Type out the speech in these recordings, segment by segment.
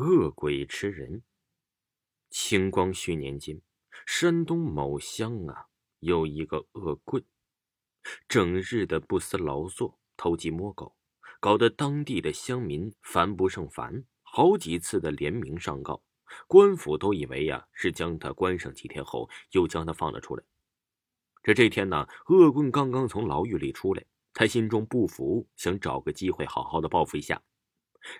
恶鬼吃人。清光绪年间，山东某乡啊，有一个恶棍，整日的不思劳作，偷鸡摸狗，搞得当地的乡民烦不胜烦，好几次的联名上告，官府都以为呀是将他关上几天后，又将他放了出来。这这天呢，恶棍刚刚从牢狱里出来，他心中不服，想找个机会好好的报复一下。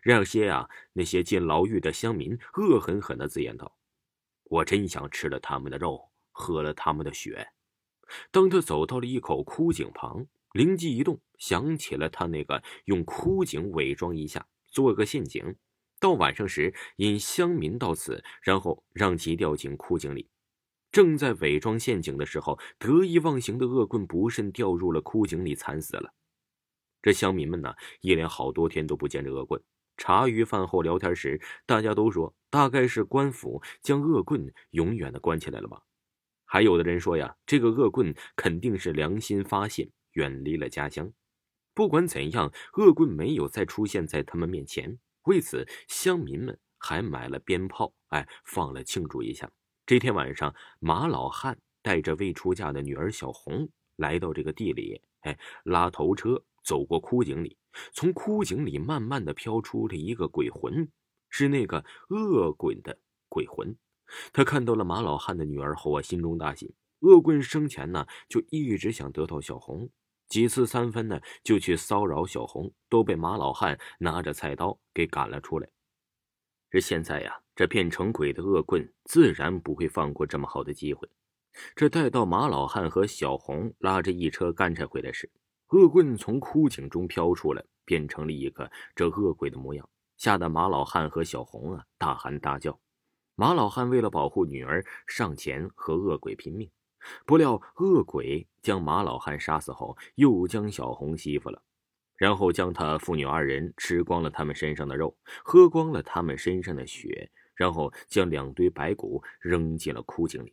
让些啊那些进牢狱的乡民恶狠狠的自言道：“我真想吃了他们的肉，喝了他们的血。”当他走到了一口枯井旁，灵机一动，想起了他那个用枯井伪装一下，做个陷阱，到晚上时引乡民到此，然后让其掉进枯井里。正在伪装陷阱的时候，得意忘形的恶棍不慎掉入了枯井里，惨死了。这乡民们呢，一连好多天都不见这恶棍。茶余饭后聊天时，大家都说，大概是官府将恶棍永远的关起来了吧。还有的人说呀，这个恶棍肯定是良心发现，远离了家乡。不管怎样，恶棍没有再出现在他们面前。为此，乡民们还买了鞭炮，哎，放了庆祝一下。这天晚上，马老汉带着未出嫁的女儿小红来到这个地里，哎，拉头车。走过枯井里，从枯井里慢慢的飘出了一个鬼魂，是那个恶棍的鬼魂。他看到了马老汉的女儿后啊，心中大喜。恶棍生前呢，就一直想得到小红，几次三番呢，就去骚扰小红，都被马老汉拿着菜刀给赶了出来。这现在呀，这变成鬼的恶棍自然不会放过这么好的机会。这待到马老汉和小红拉着一车干柴回来时，恶棍从枯井中飘出来，变成了一个这恶鬼的模样，吓得马老汉和小红啊大喊大叫。马老汉为了保护女儿，上前和恶鬼拼命。不料恶鬼将马老汉杀死后，又将小红欺负了，然后将他父女二人吃光了他们身上的肉，喝光了他们身上的血，然后将两堆白骨扔进了枯井里。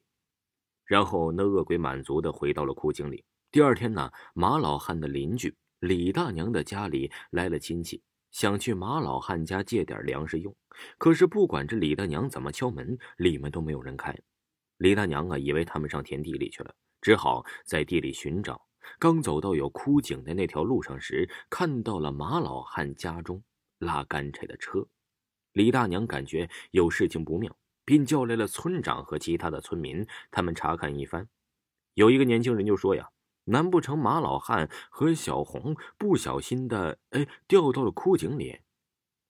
然后那恶鬼满足的回到了枯井里。第二天呢，马老汉的邻居李大娘的家里来了亲戚，想去马老汉家借点粮食用。可是不管这李大娘怎么敲门，里面都没有人开。李大娘啊，以为他们上田地里去了，只好在地里寻找。刚走到有枯井的那条路上时，看到了马老汉家中拉干柴的车。李大娘感觉有事情不妙，便叫来了村长和其他的村民，他们查看一番。有一个年轻人就说呀。难不成马老汉和小红不小心的哎掉到了枯井里？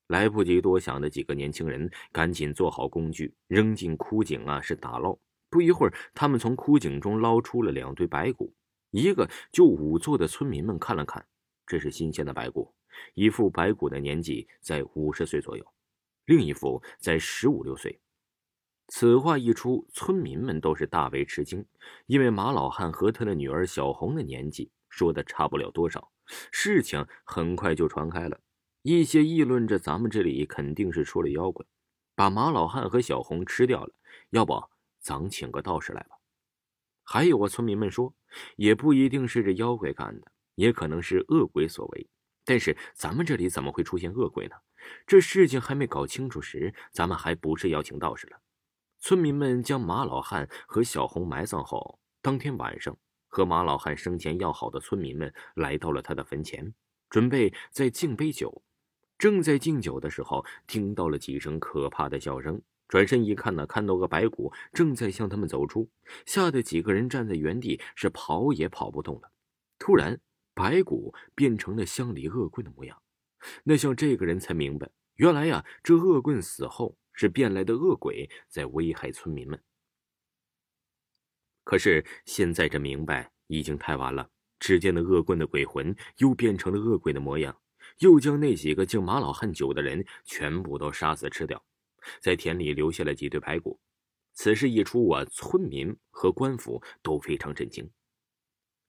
来不及多想的几个年轻人赶紧做好工具，扔进枯井啊，是打捞。不一会儿，他们从枯井中捞出了两堆白骨。一个就仵作的村民们看了看，这是新鲜的白骨，一副白骨的年纪在五十岁左右，另一副在十五六岁。此话一出，村民们都是大为吃惊，因为马老汉和他的女儿小红的年纪说的差不了多少。事情很快就传开了，一些议论着咱们这里肯定是出了妖怪，把马老汉和小红吃掉了。要不咱请个道士来吧？还有啊，村民们说，也不一定是这妖怪干的，也可能是恶鬼所为。但是咱们这里怎么会出现恶鬼呢？这事情还没搞清楚时，咱们还不是要请道士了？村民们将马老汉和小红埋葬后，当天晚上，和马老汉生前要好的村民们来到了他的坟前，准备再敬杯酒。正在敬酒的时候，听到了几声可怕的笑声。转身一看呢，看到个白骨正在向他们走出，吓得几个人站在原地，是跑也跑不动了。突然，白骨变成了乡里恶棍的模样。那像这个人才明白，原来呀，这恶棍死后。是变来的恶鬼在危害村民们。可是现在这明白已经太晚了。只见那恶棍的鬼魂又变成了恶鬼的模样，又将那几个敬马老汉酒的人全部都杀死吃掉，在田里留下了几堆白骨。此事一出啊，村民和官府都非常震惊。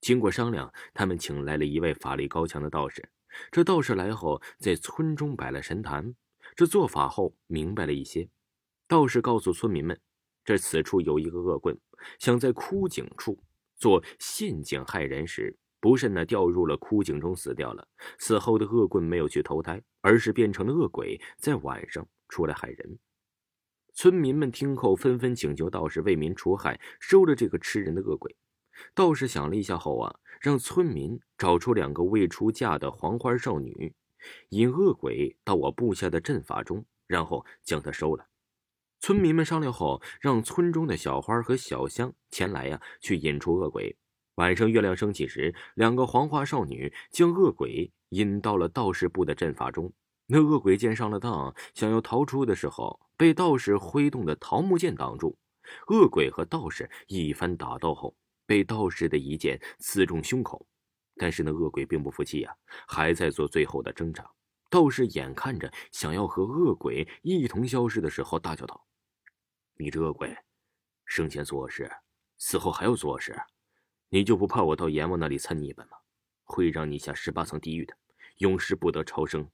经过商量，他们请来了一位法力高强的道士。这道士来后，在村中摆了神坛。这做法后明白了一些，道士告诉村民们，这此处有一个恶棍，想在枯井处做陷阱害人时，不慎呢掉入了枯井中死掉了。死后的恶棍没有去投胎，而是变成了恶鬼，在晚上出来害人。村民们听后纷纷请求道士为民除害，收了这个吃人的恶鬼。道士想了一下后啊，让村民找出两个未出嫁的黄花少女，引恶鬼到我布下的阵法中，然后将他收了。村民们商量后，让村中的小花和小香前来呀，去引出恶鬼。晚上月亮升起时，两个黄花少女将恶鬼引到了道士布的阵法中。那恶鬼见上了当，想要逃出的时候，被道士挥动的桃木剑挡住。恶鬼和道士一番打斗后，被道士的一剑刺中胸口。但是那恶鬼并不服气呀，还在做最后的挣扎。道士眼看着想要和恶鬼一同消失的时候，大叫道：“你这恶鬼，生前做恶事，死后还要做恶事，你就不怕我到阎王那里参你一本吗？会让你下十八层地狱的，永世不得超生。”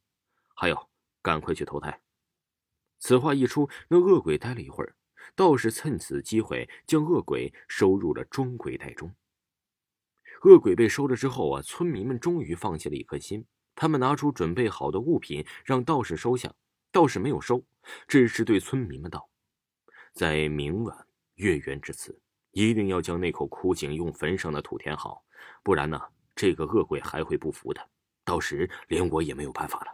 还有，赶快去投胎。此话一出，那恶鬼呆了一会儿，道士趁此机会将恶鬼收入了装鬼袋中。恶鬼被收了之后啊，村民们终于放下了一颗心。他们拿出准备好的物品，让道士收下。道士没有收，只是对村民们道：“在明晚月圆之此，一定要将那口枯井用坟上的土填好，不然呢，这个恶鬼还会不服的。到时连我也没有办法了。”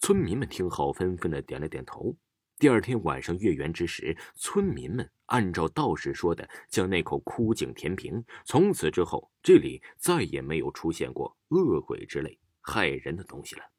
村民们听后，纷纷的点了点头。第二天晚上月圆之时，村民们按照道士说的，将那口枯井填平。从此之后，这里再也没有出现过恶鬼之类害人的东西了。